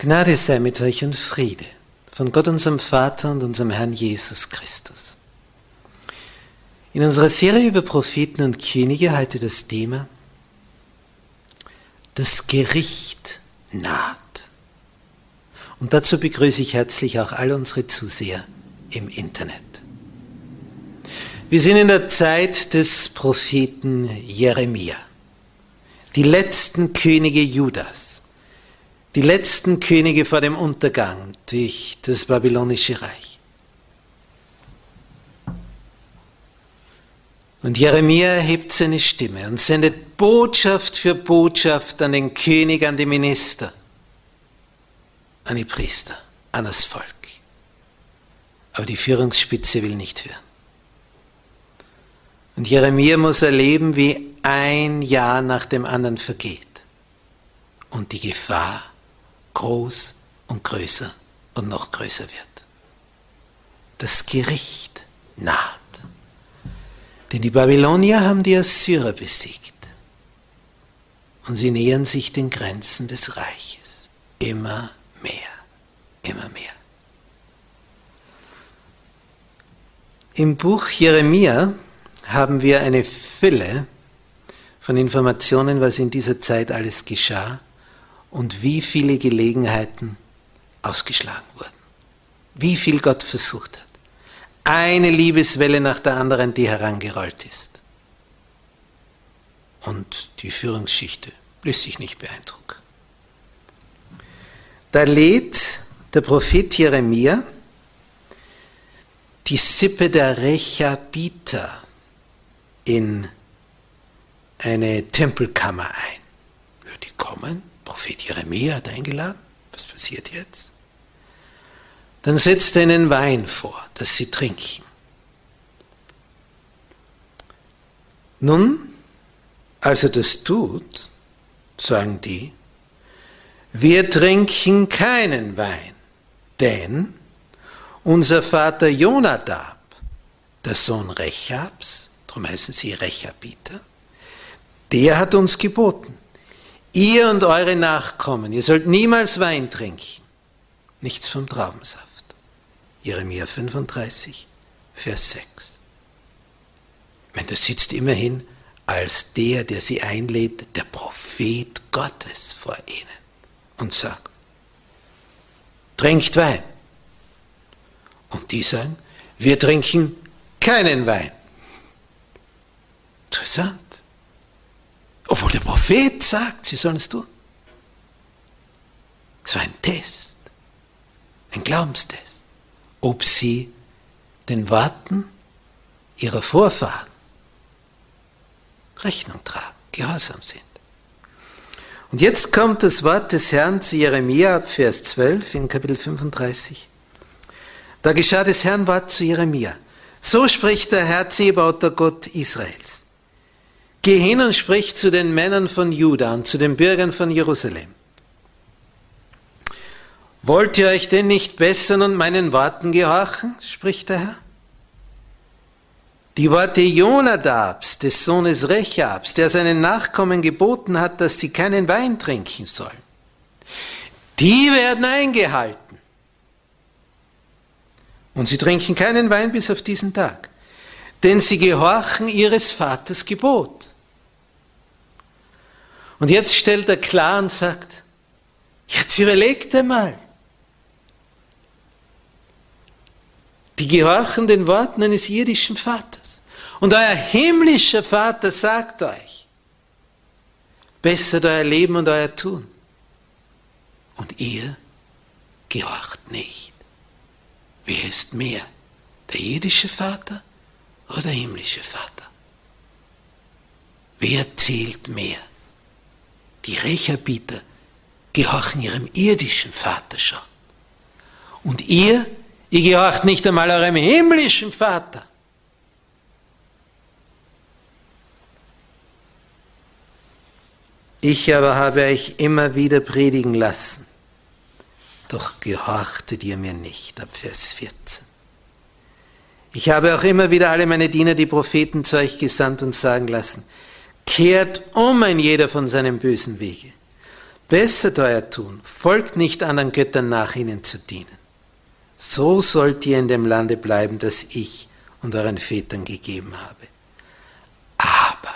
Gnade sei mit euch und Friede von Gott unserem Vater und unserem Herrn Jesus Christus. In unserer Serie über Propheten und Könige heute das Thema Das Gericht naht. Und dazu begrüße ich herzlich auch all unsere Zuseher im Internet. Wir sind in der Zeit des Propheten Jeremia, die letzten Könige Judas die letzten Könige vor dem Untergang durch das babylonische Reich. Und Jeremia erhebt seine Stimme und sendet Botschaft für Botschaft an den König, an die Minister, an die Priester, an das Volk. Aber die Führungsspitze will nicht hören. Und Jeremia muss erleben, wie ein Jahr nach dem anderen vergeht und die Gefahr groß und größer und noch größer wird. Das Gericht naht. Denn die Babylonier haben die Assyrer besiegt. Und sie nähern sich den Grenzen des Reiches. Immer mehr, immer mehr. Im Buch Jeremia haben wir eine Fülle von Informationen, was in dieser Zeit alles geschah und wie viele Gelegenheiten ausgeschlagen wurden. Wie viel Gott versucht hat. Eine Liebeswelle nach der anderen, die herangerollt ist. Und die Führungsschichte lässt sich nicht beeindrucken. Da lädt der Prophet Jeremia die Sippe der Rechabiter in eine Tempelkammer ein. Ja, die kommen, Prophet Jeremia hat eingeladen. Was passiert jetzt? Dann setzt er ihnen Wein vor, dass sie trinken. Nun, als er das tut, sagen die, wir trinken keinen Wein, denn unser Vater Jonadab, der Sohn Rechabs, darum heißen sie Rechabiter, der hat uns geboten, Ihr und eure Nachkommen, ihr sollt niemals Wein trinken, nichts vom Traubensaft. Jeremia 35, Vers 6. Wenn das sitzt immerhin als der, der sie einlädt, der Prophet Gottes vor ihnen und sagt, trinkt Wein. Und die sagen, wir trinken keinen Wein. Interessant. Obwohl der Prophet sagt, sie sollen es tun. Es war ein Test, ein Glaubenstest, ob sie den Worten ihrer Vorfahren Rechnung tragen, gehorsam sind. Und jetzt kommt das Wort des Herrn zu Jeremia, Vers 12 in Kapitel 35. Da geschah des Herrn Wort zu Jeremia. So spricht der Herr Zebaut, der Gott Israels. Geh hin und sprich zu den Männern von Juda und zu den Bürgern von Jerusalem. Wollt ihr euch denn nicht bessern und meinen Worten gehorchen? spricht der Herr. Die Worte Jonadabs, des Sohnes Rechabs, der seinen Nachkommen geboten hat, dass sie keinen Wein trinken sollen, die werden eingehalten. Und sie trinken keinen Wein bis auf diesen Tag, denn sie gehorchen ihres Vaters Gebot. Und jetzt stellt er klar und sagt, jetzt überlegt einmal, die gehorchen den Worten eines irdischen Vaters. Und euer himmlischer Vater sagt euch, bessert euer Leben und euer Tun. Und ihr gehorcht nicht. Wer ist mehr? Der irdische Vater oder der himmlische Vater? Wer zählt mehr? Die Rechabiter gehorchen ihrem irdischen Vater schon. Und ihr Ihr gehorcht nicht einmal eurem himmlischen Vater. Ich aber habe euch immer wieder predigen lassen, doch gehorchtet ihr mir nicht, ab Vers 14. Ich habe auch immer wieder alle meine Diener, die Propheten, zu euch gesandt und sagen lassen, kehrt um ein jeder von seinem bösen Wege. Bessert euer Tun, folgt nicht anderen Göttern nach ihnen zu dienen. So sollt ihr in dem Lande bleiben, das ich und euren Vätern gegeben habe. Aber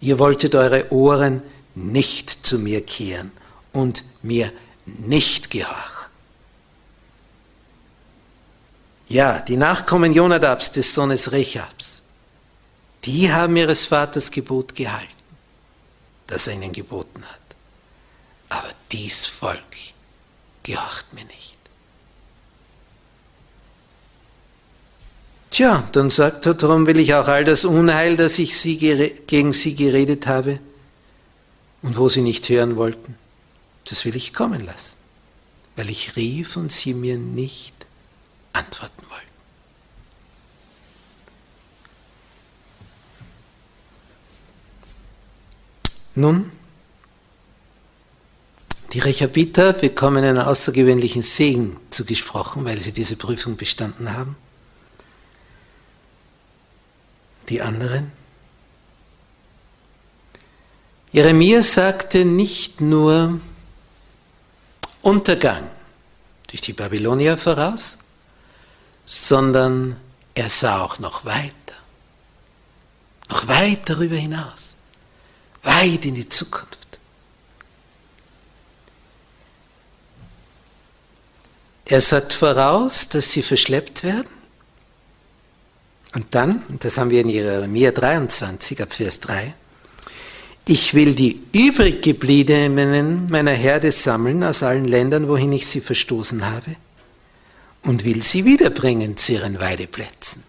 ihr wolltet eure Ohren nicht zu mir kehren und mir nicht gehorchen. Ja, die Nachkommen Jonadabs, des Sohnes Rechabs, die haben ihres Vaters Gebot gehalten, das er ihnen geboten hat. Aber dies Volk gehorcht mir nicht. Tja, dann sagt er, darum will ich auch all das Unheil, das ich sie gegen sie geredet habe und wo sie nicht hören wollten, das will ich kommen lassen, weil ich rief und sie mir nicht antworten wollten. Nun, die Rechabiter bekommen einen außergewöhnlichen Segen zugesprochen, weil sie diese Prüfung bestanden haben die anderen? Jeremia sagte nicht nur Untergang durch die Babylonier voraus, sondern er sah auch noch weiter, noch weit darüber hinaus, weit in die Zukunft. Er sagt voraus, dass sie verschleppt werden und dann, das haben wir in Jeremia 23 ab Vers 3, ich will die übrig gebliebenen meiner Herde sammeln aus allen Ländern, wohin ich sie verstoßen habe, und will sie wiederbringen zu ihren Weideplätzen.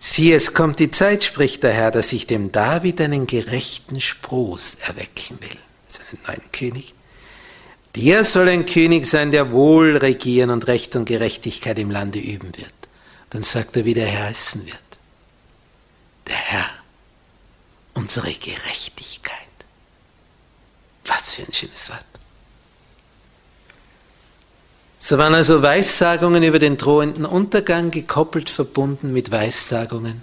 Sieh, es kommt die Zeit, spricht der Herr, dass ich dem David einen gerechten Spross erwecken will, seinen neuen König. Der soll ein König sein, der wohl regieren und Recht und Gerechtigkeit im Lande üben wird dann sagt er, wie der Herr heißen wird. Der Herr, unsere Gerechtigkeit. Was für ein schönes Wort. So waren also Weissagungen über den drohenden Untergang gekoppelt verbunden mit Weissagungen,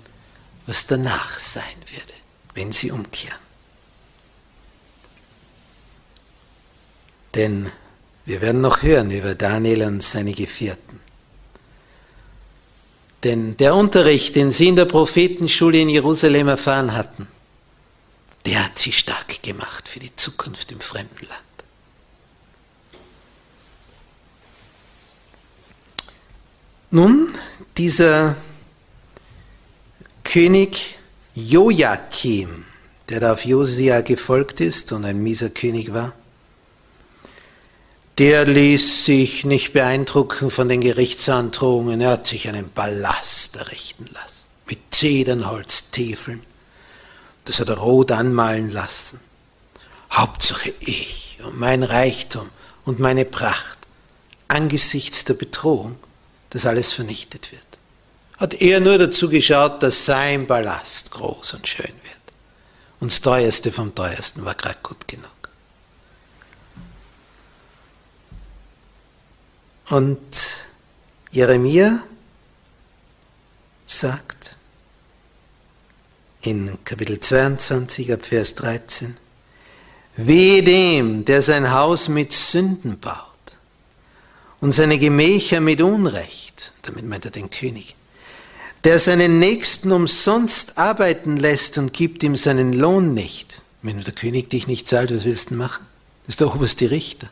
was danach sein würde, wenn sie umkehren. Denn wir werden noch hören über Daniel und seine Gefährten. Denn der Unterricht, den sie in der Prophetenschule in Jerusalem erfahren hatten, der hat sie stark gemacht für die Zukunft im fremden Nun, dieser König Joachim, der da auf Josia gefolgt ist und ein mieser König war, der ließ sich nicht beeindrucken von den Gerichtsandrohungen. Er hat sich einen Palast errichten lassen mit Zedernholztäfeln. Das hat er rot anmalen lassen. Hauptsache ich und mein Reichtum und meine Pracht, angesichts der Bedrohung, dass alles vernichtet wird. Hat er nur dazu geschaut, dass sein Palast groß und schön wird. Und das Teuerste vom Teuersten war gerade gut genug. Und Jeremia sagt in Kapitel 22 ab Vers 13, Wehe dem, der sein Haus mit Sünden baut und seine Gemächer mit Unrecht, damit meint er den König, der seinen Nächsten umsonst arbeiten lässt und gibt ihm seinen Lohn nicht. Wenn der König dich nicht zahlt, was willst du machen? Das ist der oberste Richter.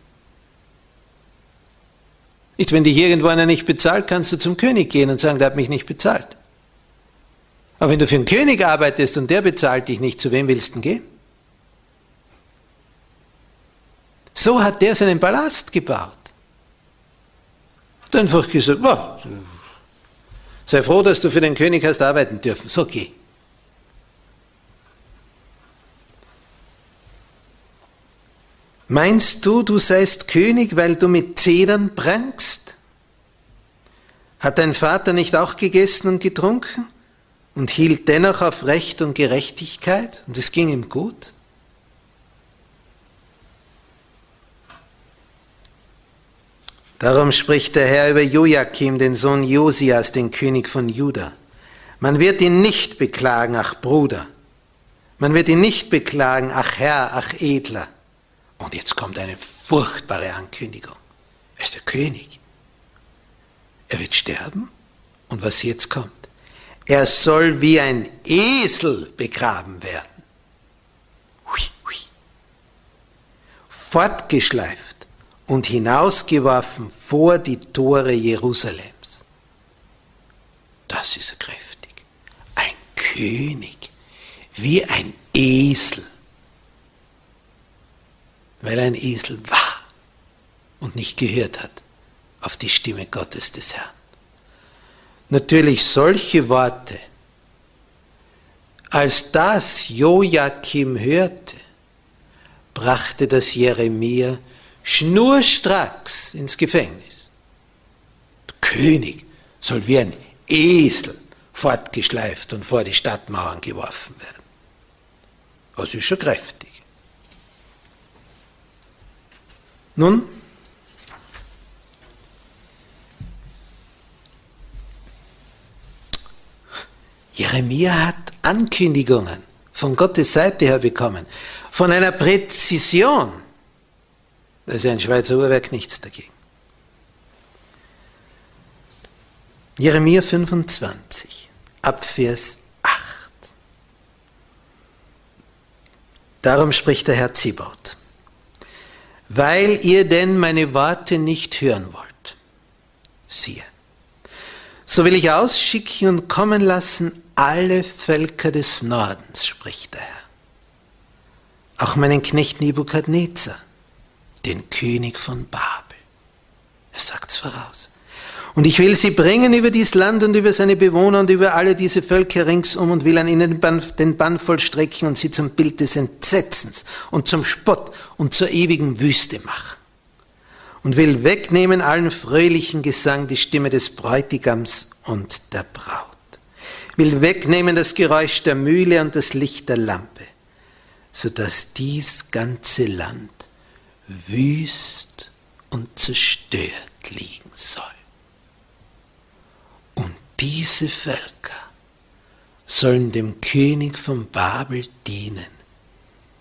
Nicht, wenn dich irgendwo einer nicht bezahlt, kannst du zum König gehen und sagen, der hat mich nicht bezahlt. Aber wenn du für einen König arbeitest und der bezahlt dich nicht, zu wem willst du gehen? So hat der seinen Palast gebaut. Einfach gesagt, oh, sei froh, dass du für den König hast arbeiten dürfen. So geh. Meinst du, du seist König, weil du mit Zedern prangst? Hat dein Vater nicht auch gegessen und getrunken und hielt dennoch auf Recht und Gerechtigkeit und es ging ihm gut? Darum spricht der Herr über Joachim, den Sohn Josias, den König von Juda. Man wird ihn nicht beklagen, ach Bruder. Man wird ihn nicht beklagen, ach Herr, ach Edler. Und jetzt kommt eine furchtbare Ankündigung. Er ist der König. Er wird sterben. Und was jetzt kommt? Er soll wie ein Esel begraben werden. Hui, hui. Fortgeschleift und hinausgeworfen vor die Tore Jerusalems. Das ist kräftig. Ein König, wie ein Esel weil ein Esel war und nicht gehört hat auf die Stimme Gottes des Herrn. Natürlich solche Worte, als das Joachim hörte, brachte das Jeremia schnurstracks ins Gefängnis. Der König soll wie ein Esel fortgeschleift und vor die Stadtmauern geworfen werden. Das ist schon kräftig. Nun, Jeremia hat Ankündigungen von Gottes Seite her bekommen, von einer Präzision. Da ist ja ein Schweizer Uhrwerk nichts dagegen. Jeremia 25, Abvers 8. Darum spricht der Herr Zibaut weil ihr denn meine Worte nicht hören wollt. Siehe, so will ich ausschicken und kommen lassen alle Völker des Nordens, spricht der Herr. Auch meinen Knecht Nebukadnezar, den König von Babel. Er sagt's voraus. Und ich will sie bringen über dieses Land und über seine Bewohner und über alle diese Völker ringsum und will an ihnen den Bann vollstrecken und sie zum Bild des Entsetzens und zum Spott und zur ewigen Wüste machen. Und will wegnehmen allen fröhlichen Gesang die Stimme des Bräutigams und der Braut. Will wegnehmen das Geräusch der Mühle und das Licht der Lampe, sodass dies ganze Land wüst und zerstört liegen soll. Und diese Völker sollen dem König von Babel dienen.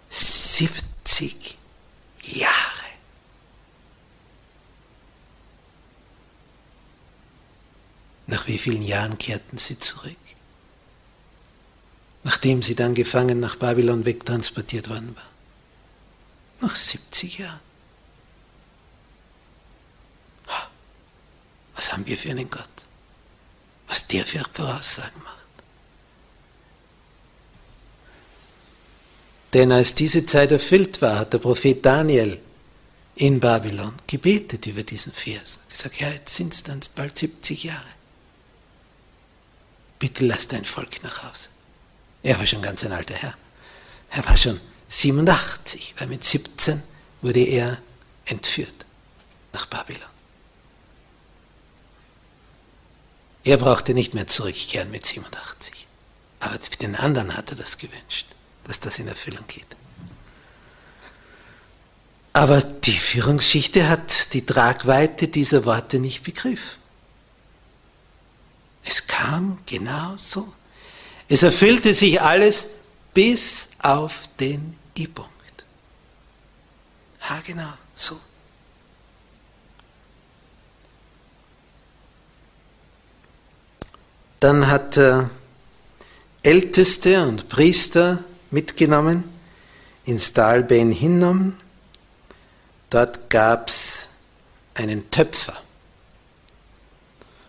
70 Jahre. Nach wie vielen Jahren kehrten sie zurück? Nachdem sie dann gefangen nach Babylon wegtransportiert worden waren. Nach 70 Jahren. Was haben wir für einen Gott? was der für Voraussagen macht. Denn als diese Zeit erfüllt war, hat der Prophet Daniel in Babylon gebetet über diesen Vers. Er gesagt, Herr, jetzt sind es dann bald 70 Jahre. Bitte lass dein Volk nach Hause. Er war schon ganz ein alter Herr. Er war schon 87, weil mit 17 wurde er entführt nach Babylon. Er brauchte nicht mehr zurückkehren mit 87. Aber den anderen hat er das gewünscht, dass das in Erfüllung geht. Aber die Führungsschichte hat die Tragweite dieser Worte nicht begriffen. Es kam genau so. Es erfüllte sich alles bis auf den I-Punkt. Ha, genau, so. Dann hat er Älteste und Priester mitgenommen ins Tal Ben. Dort gab es einen Töpfer.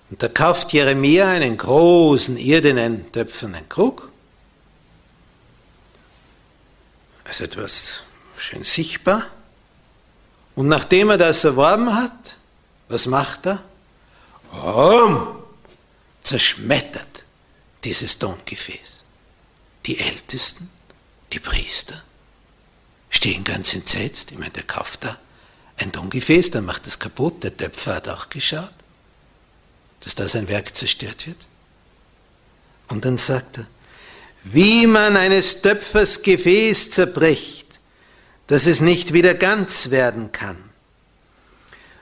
Und da kauft Jeremia einen großen irdenen töpfernen Krug. Also etwas schön sichtbar. Und nachdem er das erworben hat, was macht er? Um, zerschmettert dieses Tongefäß. Die Ältesten, die Priester, stehen ganz entsetzt. Ich meine, der kauft da ein Tongefäß, dann macht es kaputt. Der Töpfer hat auch geschaut, dass da sein Werk zerstört wird. Und dann sagt er, wie man eines Töpfers Gefäß zerbricht, dass es nicht wieder ganz werden kann.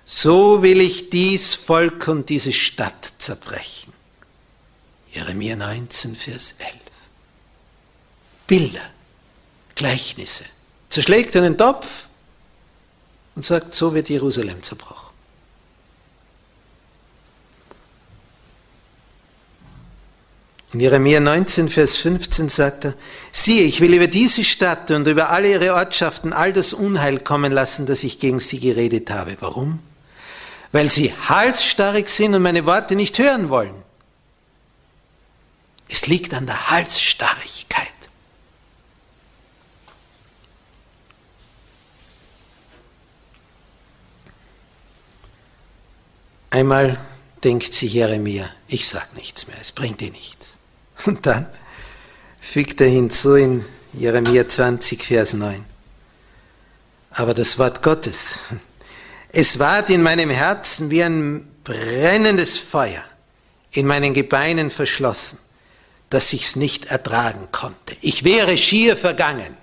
So will ich dies Volk und diese Stadt zerbrechen. Jeremia 19, Vers 11. Bilder, Gleichnisse. Zerschlägt einen Topf und sagt, so wird Jerusalem zerbrochen. In Jeremia 19, Vers 15 sagt er, siehe, ich will über diese Stadt und über alle ihre Ortschaften all das Unheil kommen lassen, das ich gegen sie geredet habe. Warum? Weil sie halsstarrig sind und meine Worte nicht hören wollen. Es liegt an der Halsstarrigkeit. Einmal denkt sich Jeremia, ich sag nichts mehr, es bringt dir nichts. Und dann fügt er hinzu in Jeremia 20, Vers 9. Aber das Wort Gottes, es ward in meinem Herzen wie ein brennendes Feuer in meinen Gebeinen verschlossen, dass ich's nicht ertragen konnte. Ich wäre schier vergangen.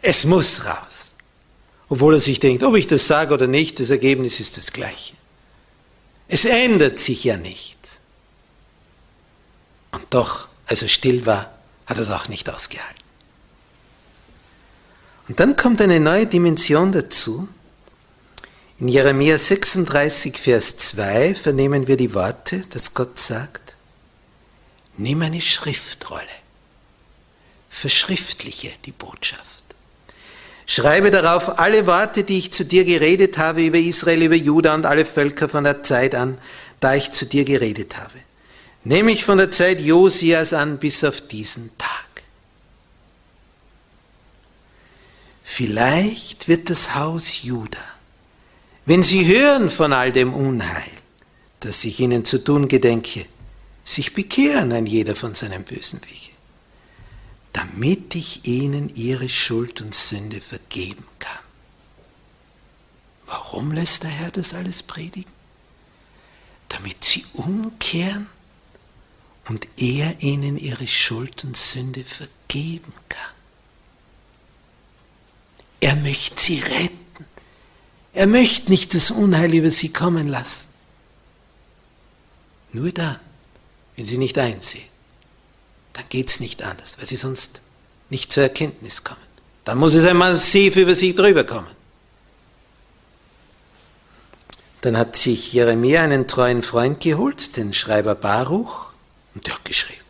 Es muss raus. Obwohl er sich denkt, ob ich das sage oder nicht, das Ergebnis ist das gleiche. Es ändert sich ja nicht. Und doch, als er still war, hat er es auch nicht ausgehalten. Und dann kommt eine neue Dimension dazu. In Jeremia 36, Vers 2 vernehmen wir die Worte, dass Gott sagt, nimm eine Schriftrolle, verschriftliche die Botschaft. Schreibe darauf alle Worte, die ich zu dir geredet habe über Israel, über Juda und alle Völker von der Zeit an, da ich zu dir geredet habe nämlich von der Zeit Josias an bis auf diesen Tag. Vielleicht wird das Haus Juda, wenn sie hören von all dem Unheil, das ich ihnen zu tun gedenke, sich bekehren ein jeder von seinem bösen Wege, damit ich ihnen ihre Schuld und Sünde vergeben kann. Warum lässt der Herr das alles predigen? Damit sie umkehren und er ihnen ihre Schuld und Sünde vergeben kann. Er möchte sie retten. Er möchte nicht das Unheil über sie kommen lassen. Nur dann, wenn sie nicht einsehen, dann geht es nicht anders, weil sie sonst nicht zur Erkenntnis kommen. Dann muss es ein massiv über sie drüber kommen. Dann hat sich Jeremia einen treuen Freund geholt, den Schreiber Baruch, und der hat geschrieben,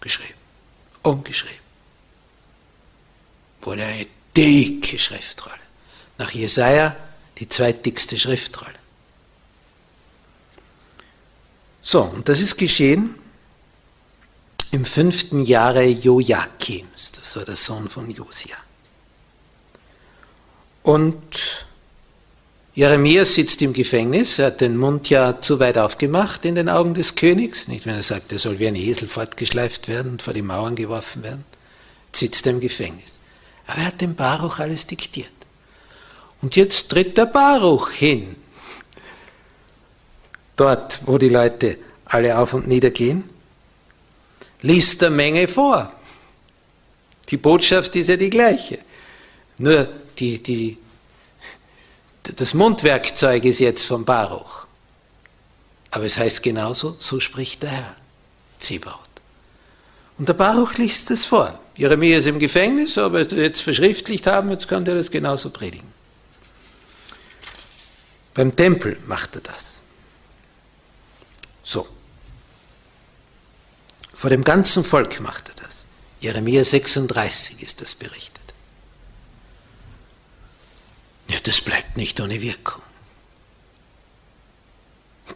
geschrieben und geschrieben. Wurde eine dicke Schriftrolle. Nach Jesaja die zweitdickste Schriftrolle. So, und das ist geschehen im fünften Jahre Joachims, das war der Sohn von Josia. Und Jeremia sitzt im Gefängnis, er hat den Mund ja zu weit aufgemacht in den Augen des Königs, nicht wenn er sagt, er soll wie ein Esel fortgeschleift werden und vor die Mauern geworfen werden, sitzt er im Gefängnis. Aber er hat dem Baruch alles diktiert. Und jetzt tritt der Baruch hin dort, wo die Leute alle auf und nieder gehen, liest der Menge vor. Die Botschaft ist ja die gleiche. Nur die, die, das Mundwerkzeug ist jetzt von Baruch. Aber es heißt genauso, so spricht der Herr, Zebaut. Und der Baruch liest es vor. Jeremia ist im Gefängnis, aber jetzt verschriftlicht haben, jetzt kann der das genauso predigen. Beim Tempel macht er das. So. Vor dem ganzen Volk macht er das. Jeremia 36 ist das berichtet. Ja, das bleibt nicht ohne Wirkung.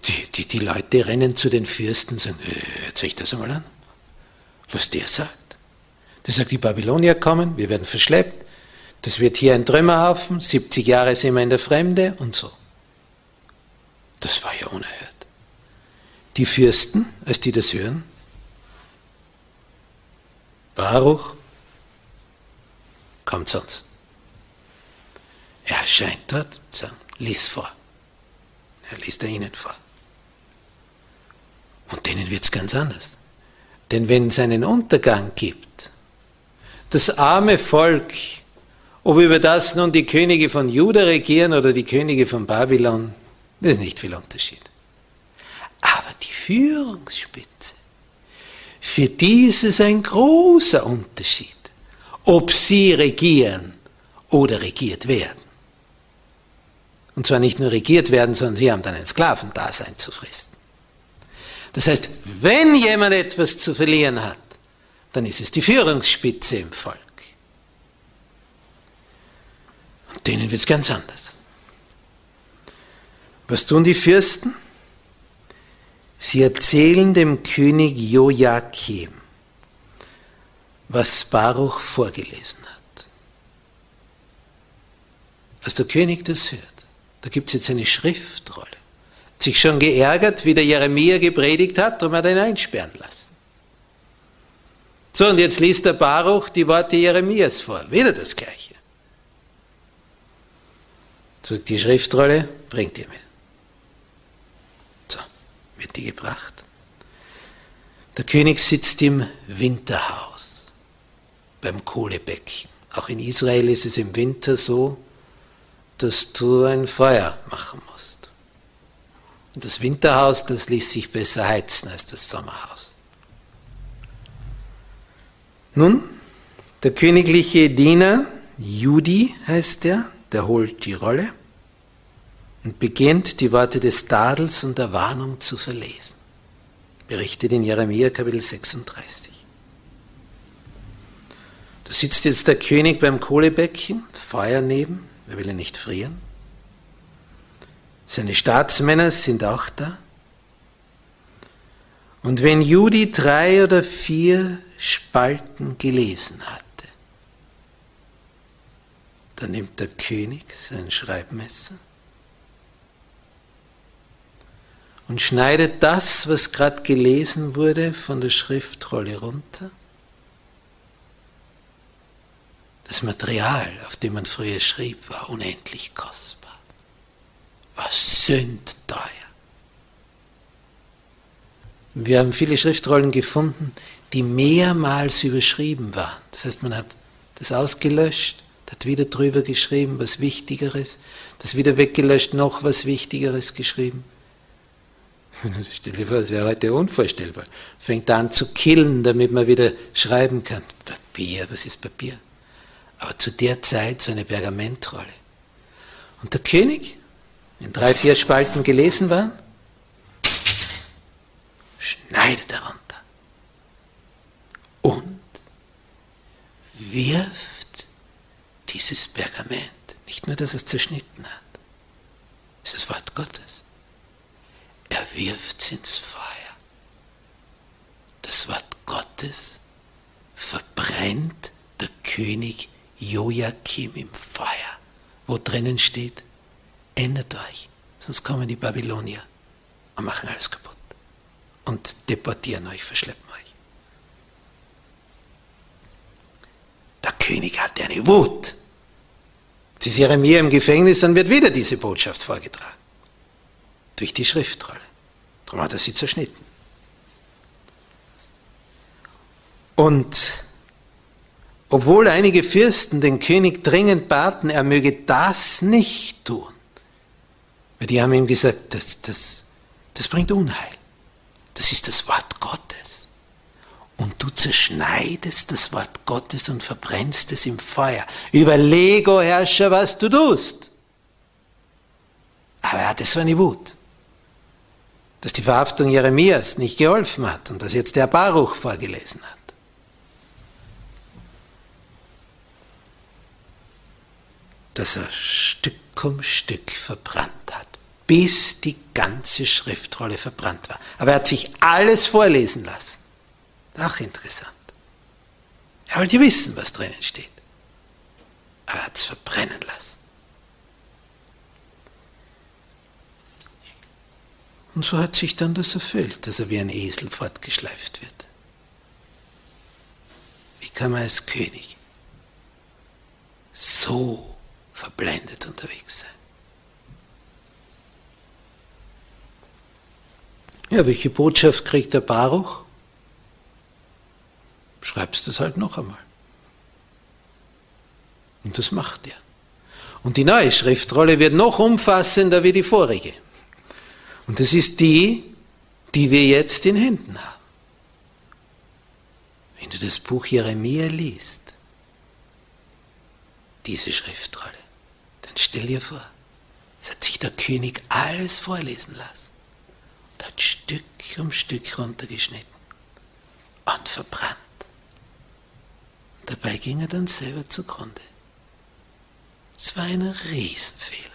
Die, die, die Leute rennen zu den Fürsten und sagen, äh, hört sich das einmal an, was der sagt. Der sagt, die Babylonier kommen, wir werden verschleppt, das wird hier ein Trümmerhaufen, 70 Jahre sind wir in der Fremde und so. Das war ja unerhört. Die Fürsten, als die das hören, Baruch, kommt uns. Er erscheint dort, sagt, lies vor. Er liest er ihnen vor. Und denen wird es ganz anders. Denn wenn es einen Untergang gibt, das arme Volk, ob über das nun die Könige von Juda regieren oder die Könige von Babylon, das ist nicht viel Unterschied. Aber die Führungsspitze, für die ist es ein großer Unterschied, ob sie regieren oder regiert werden. Und zwar nicht nur regiert werden, sondern sie haben dann ein Sklavendasein zu fristen. Das heißt, wenn jemand etwas zu verlieren hat, dann ist es die Führungsspitze im Volk. Und denen wird es ganz anders. Was tun die Fürsten? Sie erzählen dem König Joachim, was Baruch vorgelesen hat. Als der König das hört, da gibt es jetzt eine Schriftrolle. Hat sich schon geärgert, wie der Jeremia gepredigt hat, darum hat ihn einsperren lassen. So, und jetzt liest der Baruch die Worte Jeremias vor. Wieder das Gleiche. Sagt die Schriftrolle, bringt ihr mir. So, wird die gebracht. Der König sitzt im Winterhaus beim Kohlebecken. Auch in Israel ist es im Winter so, dass du ein Feuer machen musst. Und das Winterhaus, das ließ sich besser heizen als das Sommerhaus. Nun, der königliche Diener, Judi heißt er, der holt die Rolle und beginnt die Worte des Tadels und der Warnung zu verlesen. Berichtet in Jeremia Kapitel 36. Da sitzt jetzt der König beim Kohlebecken, Feuer neben, Wer will nicht frieren? Seine Staatsmänner sind auch da. Und wenn Judy drei oder vier Spalten gelesen hatte, dann nimmt der König sein Schreibmesser und schneidet das, was gerade gelesen wurde, von der Schriftrolle runter Das Material, auf dem man früher schrieb, war unendlich kostbar, war sündteuer. Wir haben viele Schriftrollen gefunden, die mehrmals überschrieben waren. Das heißt, man hat das ausgelöscht, hat wieder drüber geschrieben, was Wichtigeres, das wieder weggelöscht, noch was Wichtigeres geschrieben. Stell dir vor, das wäre heute unvorstellbar. Fängt an zu killen, damit man wieder schreiben kann. Papier, was ist Papier? Aber zu der Zeit so eine Pergamentrolle. Und der König, in drei, vier Spalten gelesen waren, schneidet darunter und wirft dieses Pergament, nicht nur, dass es zerschnitten hat, ist das Wort Gottes, er wirft es ins Feuer. Das Wort Gottes verbrennt der König Joachim im Feuer, wo drinnen steht, ändert euch, sonst kommen die Babylonier und machen alles kaputt und deportieren euch, verschleppen euch. Der König hatte eine Wut. Sie ist Jeremia im Gefängnis, dann wird wieder diese Botschaft vorgetragen. Durch die Schriftrolle. Darum hat er sie zerschnitten. Und obwohl einige Fürsten den König dringend baten, er möge das nicht tun, weil die haben ihm gesagt, das, das, das bringt Unheil. Das ist das Wort Gottes. Und du zerschneidest das Wort Gottes und verbrennst es im Feuer. Überleg, o Herrscher, was du tust. Aber er hatte so eine Wut, dass die Verhaftung Jeremias nicht geholfen hat und dass jetzt der Baruch vorgelesen hat. Dass er Stück um Stück verbrannt hat, bis die ganze Schriftrolle verbrannt war. Aber er hat sich alles vorlesen lassen. Auch interessant. Er wollte wissen, was drinnen steht. Aber er hat es verbrennen lassen. Und so hat sich dann das erfüllt, dass er wie ein Esel fortgeschleift wird. Wie kann man als König so verblendet unterwegs sein? Ja, welche Botschaft kriegt der Baruch? Schreibst es halt noch einmal. Und das macht er. Und die neue Schriftrolle wird noch umfassender wie die vorige. Und das ist die, die wir jetzt in Händen haben. Wenn du das Buch Jeremia liest, diese Schriftrolle, dann stell dir vor, es hat sich der König alles vorlesen lassen und hat Stück um Stück runtergeschnitten und verbrannt. Und dabei ging er dann selber zugrunde. Es war ein Riesenfehler.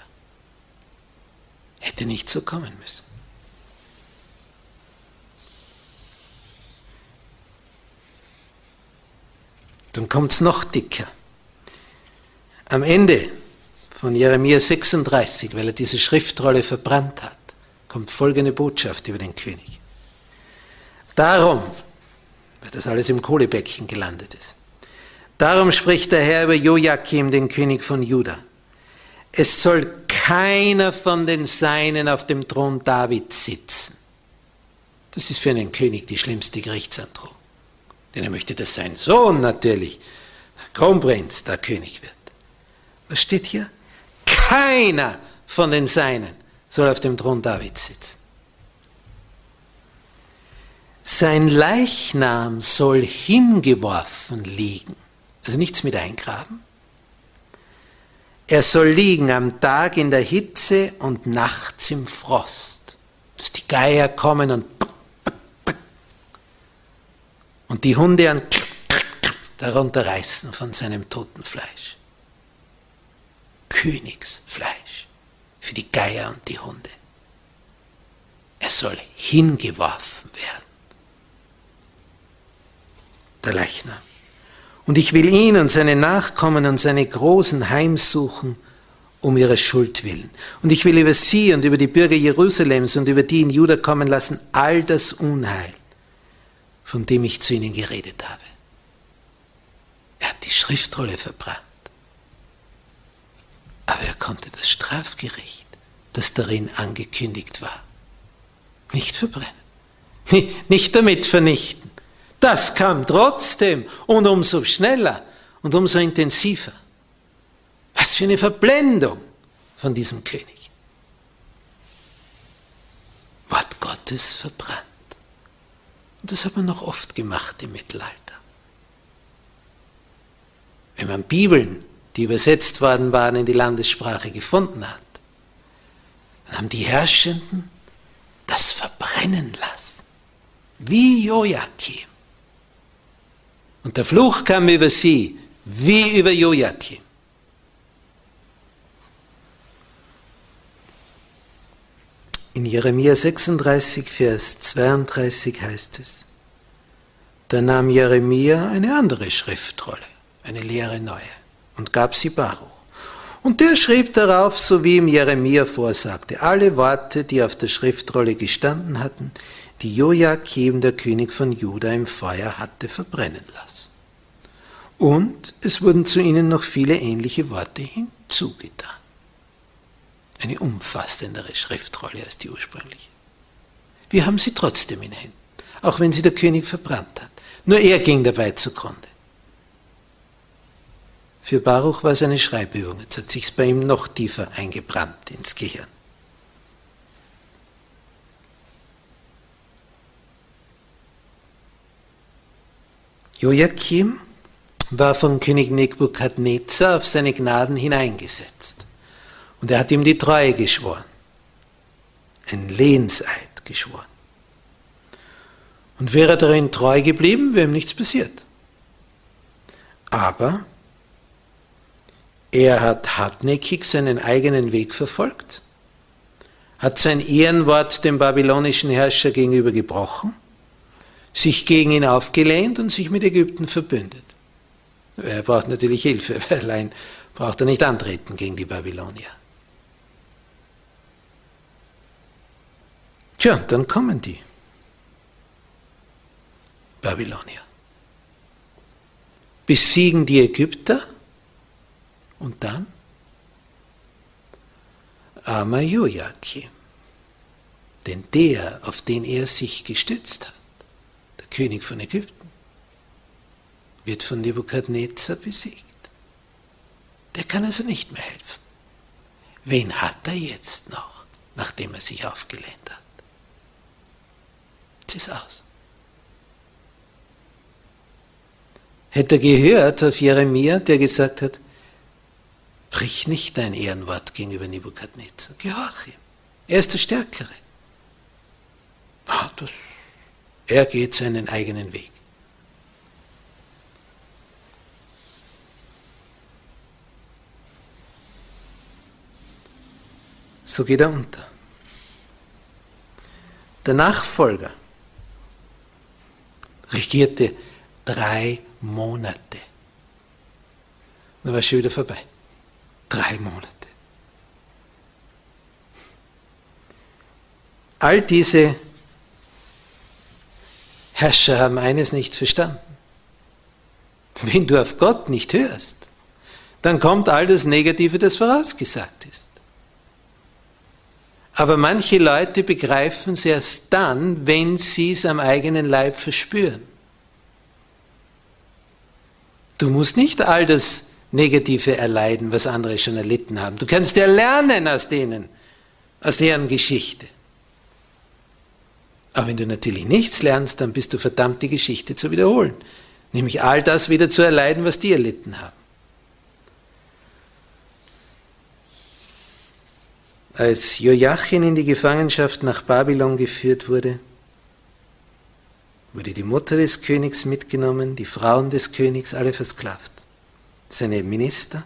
Hätte nicht so kommen müssen. Dann kommt es noch dicker. Am Ende von Jeremia 36, weil er diese Schriftrolle verbrannt hat, kommt folgende Botschaft über den König. Darum, weil das alles im Kohlebecken gelandet ist, darum spricht der Herr über Joachim, den König von Juda. Es soll keiner von den Seinen auf dem Thron Davids sitzen. Das ist für einen König die schlimmste Gerichtsandrohung. Denn er möchte, dass sein Sohn natürlich, der Kronprinz, der König wird. Was steht hier? Keiner von den Seinen soll auf dem Thron Davids sitzen. Sein Leichnam soll hingeworfen liegen. Also nichts mit eingraben. Er soll liegen am Tag in der Hitze und nachts im Frost, dass die Geier kommen und und die Hunde an darunter reißen von seinem toten Fleisch. Königsfleisch für die Geier und die Hunde. Er soll hingeworfen werden. Der Leichnam. Und ich will ihn und seine Nachkommen und seine Großen heimsuchen um ihre Schuld willen. Und ich will über sie und über die Bürger Jerusalems und über die in Juda kommen lassen all das Unheil, von dem ich zu ihnen geredet habe. Er hat die Schriftrolle verbrannt. Aber er konnte das Strafgericht, das darin angekündigt war, nicht verbrennen, nicht damit vernichten, das kam trotzdem und umso schneller und umso intensiver. Was für eine Verblendung von diesem König. Wort Gottes verbrannt. Und das hat man noch oft gemacht im Mittelalter. Wenn man Bibeln, die übersetzt worden waren, in die Landessprache gefunden hat, dann haben die Herrschenden das verbrennen lassen. Wie Joachim. Und der Fluch kam über sie wie über Joachim. In Jeremia 36, Vers 32 heißt es, da nahm Jeremia eine andere Schriftrolle, eine leere neue, und gab sie Baruch. Und der schrieb darauf, so wie ihm Jeremia vorsagte, alle Worte, die auf der Schriftrolle gestanden hatten, die Joachim, der König von Juda, im Feuer hatte verbrennen lassen. Und es wurden zu ihnen noch viele ähnliche Worte hinzugetan. Eine umfassendere Schriftrolle als die ursprüngliche. Wir haben sie trotzdem in Händen, auch wenn sie der König verbrannt hat. Nur er ging dabei zugrunde. Für Baruch war es eine Schreibübung. Jetzt hat sich bei ihm noch tiefer eingebrannt ins Gehirn. Joachim war von König Nebukadnezar auf seine Gnaden hineingesetzt. Und er hat ihm die Treue geschworen. Ein Lehnseid geschworen. Und wäre er darin treu geblieben, wäre ihm nichts passiert. Aber er hat hartnäckig seinen eigenen Weg verfolgt, hat sein Ehrenwort dem babylonischen Herrscher gegenüber gebrochen, sich gegen ihn aufgelehnt und sich mit Ägypten verbündet. Er braucht natürlich Hilfe, weil allein braucht er nicht antreten gegen die Babylonier. Tja, dann kommen die Babylonier. Besiegen die Ägypter und dann Joachim, denn der, auf den er sich gestützt hat, der König von Ägypten, wird von Nebukadnezar besiegt. Der kann also nicht mehr helfen. Wen hat er jetzt noch, nachdem er sich aufgelehnt hat? Ist aus. Hätte er gehört auf Jeremia, der gesagt hat, brich nicht dein Ehrenwort gegenüber Nebukadnezar, gehorch ihm. Er ist der Stärkere. Ah, das, er geht seinen eigenen Weg. So geht er unter. Der Nachfolger regierte drei Monate. Dann war es schon wieder vorbei. Drei Monate. All diese Herrscher haben eines nicht verstanden. Wenn du auf Gott nicht hörst, dann kommt all das Negative, das vorausgesagt ist. Aber manche Leute begreifen es erst dann, wenn sie es am eigenen Leib verspüren. Du musst nicht all das Negative erleiden, was andere schon erlitten haben. Du kannst ja lernen aus denen, aus deren Geschichte. Aber wenn du natürlich nichts lernst, dann bist du verdammt, die Geschichte zu wiederholen. Nämlich all das wieder zu erleiden, was die erlitten haben. Als Joachim in die Gefangenschaft nach Babylon geführt wurde, wurde die Mutter des Königs mitgenommen, die Frauen des Königs, alle versklavt. Seine Minister,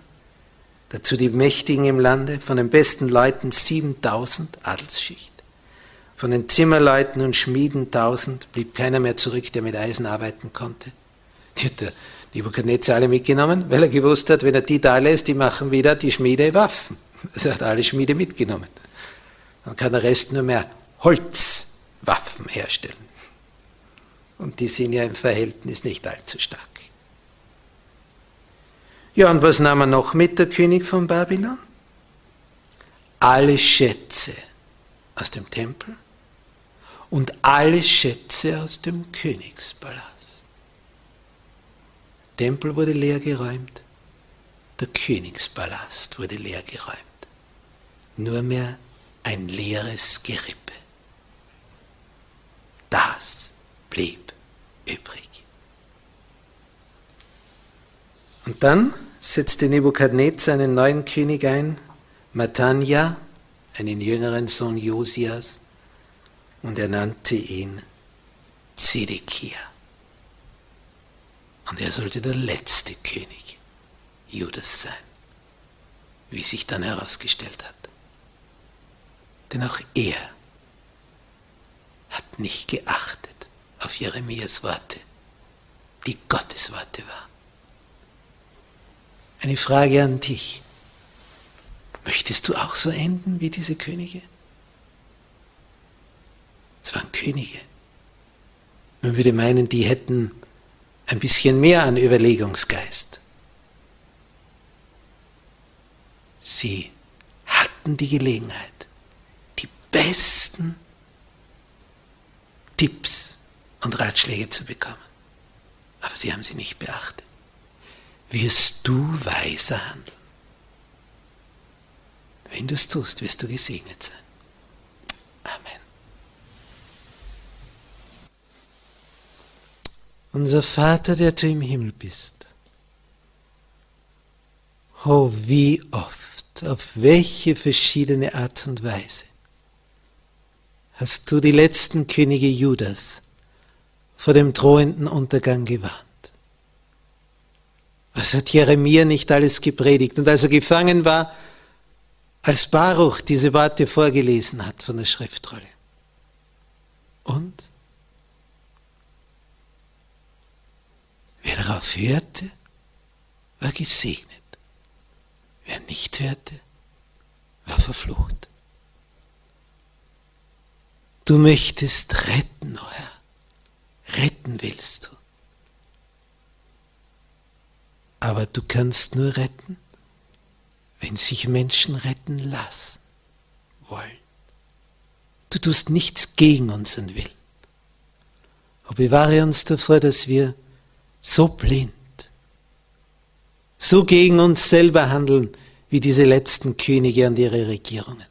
dazu die Mächtigen im Lande, von den besten Leuten 7000 Adelsschicht. Von den Zimmerleuten und Schmieden 1000 blieb keiner mehr zurück, der mit Eisen arbeiten konnte. Die hat der Nebuchadnezzar alle mitgenommen, weil er gewusst hat, wenn er die da lässt, die machen wieder die Schmiede Waffen. Also er hat alle Schmiede mitgenommen. Dann kann der Rest nur mehr Holzwaffen herstellen. Und die sind ja im Verhältnis nicht allzu stark. Ja, und was nahm er noch mit, der König von Babylon? Alle Schätze aus dem Tempel und alle Schätze aus dem Königspalast. Der Tempel wurde leergeräumt, der Königspalast wurde leergeräumt nur mehr ein leeres Gerippe. Das blieb übrig. Und dann setzte Nebukadnezar einen neuen König ein, Matanja, einen jüngeren Sohn Josias, und er nannte ihn Zedekia. Und er sollte der letzte König Judas sein, wie sich dann herausgestellt hat. Denn auch er hat nicht geachtet auf Jeremias Worte, die Gottes Worte waren. Eine Frage an dich. Möchtest du auch so enden wie diese Könige? Es waren Könige. Man würde meinen, die hätten ein bisschen mehr an Überlegungsgeist. Sie hatten die Gelegenheit, besten Tipps und Ratschläge zu bekommen. Aber sie haben sie nicht beachtet. Wirst du weiser handeln? Wenn du es tust, wirst du gesegnet sein. Amen. Unser Vater, der du im Himmel bist. Oh, wie oft, auf welche verschiedene Art und Weise hast du die letzten Könige Judas vor dem drohenden Untergang gewarnt. Was hat Jeremia nicht alles gepredigt? Und als er gefangen war, als Baruch diese Worte vorgelesen hat von der Schriftrolle. Und wer darauf hörte, war gesegnet. Wer nicht hörte, war verflucht. Du möchtest retten, o oh Herr. Retten willst du. Aber du kannst nur retten, wenn sich Menschen retten lassen wollen. Du tust nichts gegen unseren Willen. Aber bewahre uns davor, dass wir so blind, so gegen uns selber handeln, wie diese letzten Könige und ihre Regierungen.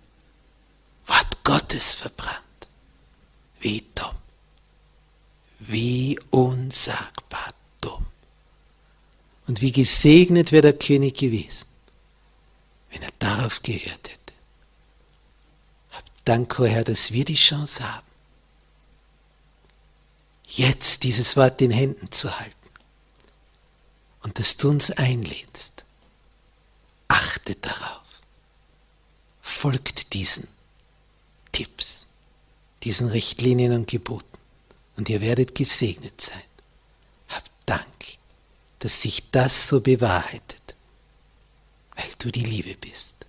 Wort Gottes verbrannt. Wie dumm. Wie unsagbar. Und wie gesegnet wäre der König gewesen, wenn er darauf gehört hätte. Hab Dank, oh Herr, dass wir die Chance haben, jetzt dieses Wort in Händen zu halten und dass du uns einlädst. Achtet darauf. Folgt diesen Tipps, diesen Richtlinien und Geboten und ihr werdet gesegnet sein. Dass sich das so bewahrheitet, weil du die Liebe bist.